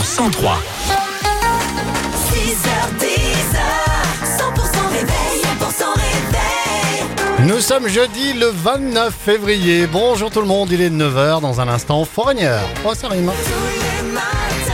sur 103. 100% réveil, 100% réveil. Nous sommes jeudi le 29 février. Bonjour tout le monde, il est 9h dans un instant foragneur. Oh ça rime. Tous les matins,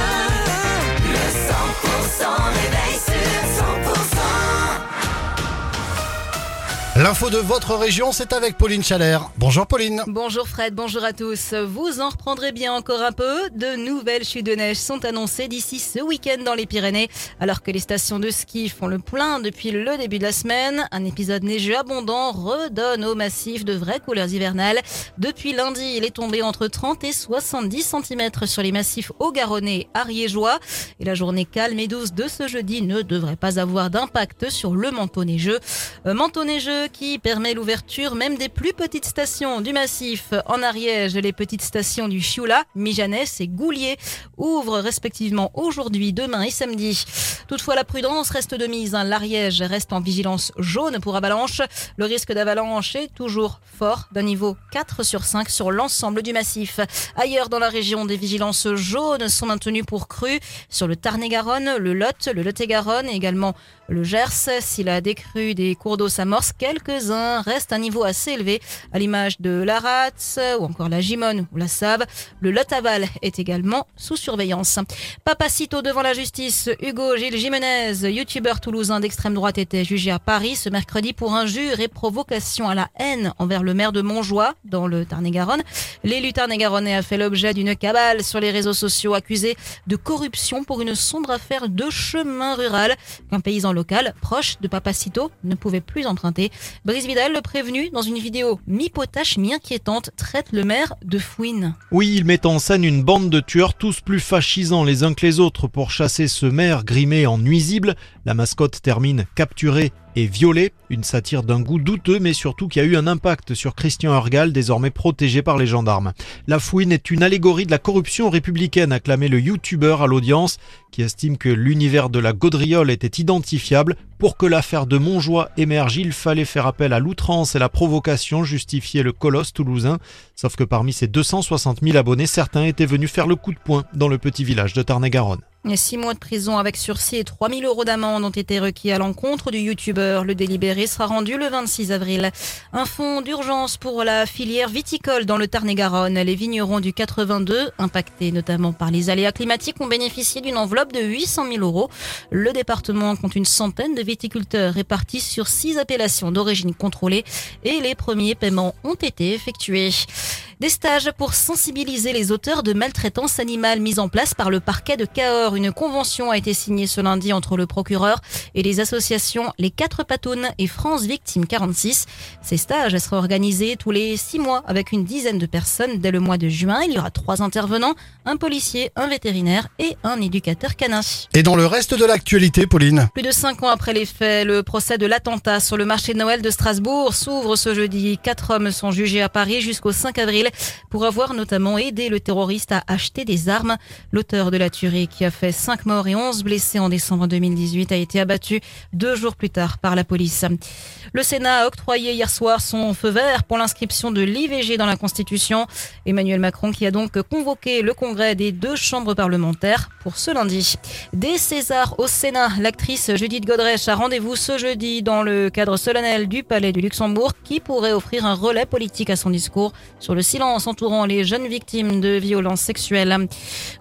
L'info de votre région, c'est avec Pauline Chalère. Bonjour Pauline. Bonjour Fred, bonjour à tous. Vous en reprendrez bien encore un peu. De nouvelles chutes de neige sont annoncées d'ici ce week-end dans les Pyrénées, alors que les stations de ski font le plein depuis le début de la semaine. Un épisode neigeux abondant redonne au massif de vraies couleurs hivernales. Depuis lundi, il est tombé entre 30 et 70 cm sur les massifs haut-garonnais ariégeois. Et la journée calme et douce de ce jeudi ne devrait pas avoir d'impact sur le manteau neigeux. Euh, manteau neigeux qui permet l'ouverture même des plus petites stations du massif. En Ariège, les petites stations du Chioula, Mijanès et Goulier ouvrent respectivement aujourd'hui, demain et samedi. Toutefois, la prudence reste de mise. hein. L'Ariège reste en vigilance jaune pour avalanche. Le risque d'avalanche est toujours fort, d'un niveau 4 sur 5 sur l'ensemble du massif. Ailleurs dans la région, des vigilances jaunes sont maintenues pour crues sur le Tarn-et-Garonne, le Lot, le Lot-et-Garonne et également le Gers. Si la décrue des cours d'eau s'amorce, quelques-uns un niveau assez élevé, à l'image de la Ratz ou encore la Gimone ou la Save. Le Lot-Aval est également sous surveillance. Papacito devant la justice, Hugo Gilles Jimenez, youtubeur toulousain d'extrême droite, était jugé à Paris ce mercredi pour injure et provocation à la haine envers le maire de Montjoie, dans le Tarn-et-Garonne. L'élu Tarn-et-Garonnais a fait l'objet d'une cabale sur les réseaux sociaux accusé de corruption pour une sombre affaire de chemin rural qu'un paysan local proche de Papacito ne pouvait plus emprunter. Brice Vidal, le prévenu, dans une vidéo mi-potache, mi-inquiétante, traite le maire de fouine. Oui, il met en scène une bande de tueurs tous plus fascisants les uns que les autres pour chasser ce maire grimé en nuisible. La mascotte termine capturée et violée, une satire d'un goût douteux mais surtout qui a eu un impact sur Christian Argal, désormais protégé par les gendarmes. La fouine est une allégorie de la corruption républicaine, a clamé le youtubeur à l'audience, qui estime que l'univers de la gaudriole était identifiable. Pour que l'affaire de Montjoie émerge, il fallait faire appel à l'outrance et la provocation, justifiait le colosse toulousain. Sauf que parmi ses 260 000 abonnés, certains étaient venus faire le coup de poing dans le petit village de Tarn-et-Garonne. Six mois de prison avec sursis et 3000 euros d'amende ont été requis à l'encontre du youtubeur. Le délibéré sera rendu le 26 avril. Un fonds d'urgence pour la filière viticole dans le Tarn-et-Garonne. Les vignerons du 82, impactés notamment par les aléas climatiques, ont bénéficié d'une enveloppe de 800 000 euros. Le département compte une centaine de viticulteurs répartis sur six appellations d'origine contrôlée et les premiers paiements ont été effectués. Des stages pour sensibiliser les auteurs de maltraitance animale mis en place par le parquet de Cahors. Une convention a été signée ce lundi entre le procureur et les associations Les Quatre Patounes et France Victime 46. Ces stages seraient organisés tous les six mois avec une dizaine de personnes dès le mois de juin. Il y aura trois intervenants, un policier, un vétérinaire et un éducateur canin. Et dans le reste de l'actualité, Pauline? Plus de cinq ans après les faits, le procès de l'attentat sur le marché de Noël de Strasbourg s'ouvre ce jeudi. Quatre hommes sont jugés à Paris jusqu'au 5 avril pour avoir notamment aidé le terroriste à acheter des armes. L'auteur de la tuerie qui a fait cinq morts et 11 blessés en décembre 2018 a été abattu deux jours plus tard par la police. Le Sénat a octroyé hier soir son feu vert pour l'inscription de l'IVG dans la Constitution. Emmanuel Macron qui a donc convoqué le congrès des deux chambres parlementaires pour ce lundi. Des Césars au Sénat, l'actrice Judith Godrèche a rendez-vous ce jeudi dans le cadre solennel du Palais du Luxembourg qui pourrait offrir un relais politique à son discours sur le silence entourant les jeunes victimes de violences sexuelles.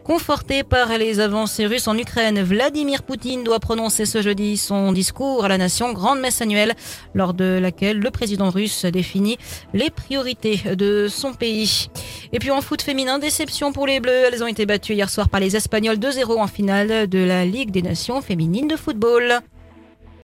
Conforté par les avancées russes en Ukraine, Vladimir Poutine doit prononcer ce jeudi son discours à la nation, grande messe annuelle, lors de laquelle le président russe définit les priorités de son pays. Et puis en foot féminin, déception pour les Bleus. Elles ont été battues hier soir par les Espagnols 2-0 en finale de la Ligue des Nations féminines de football.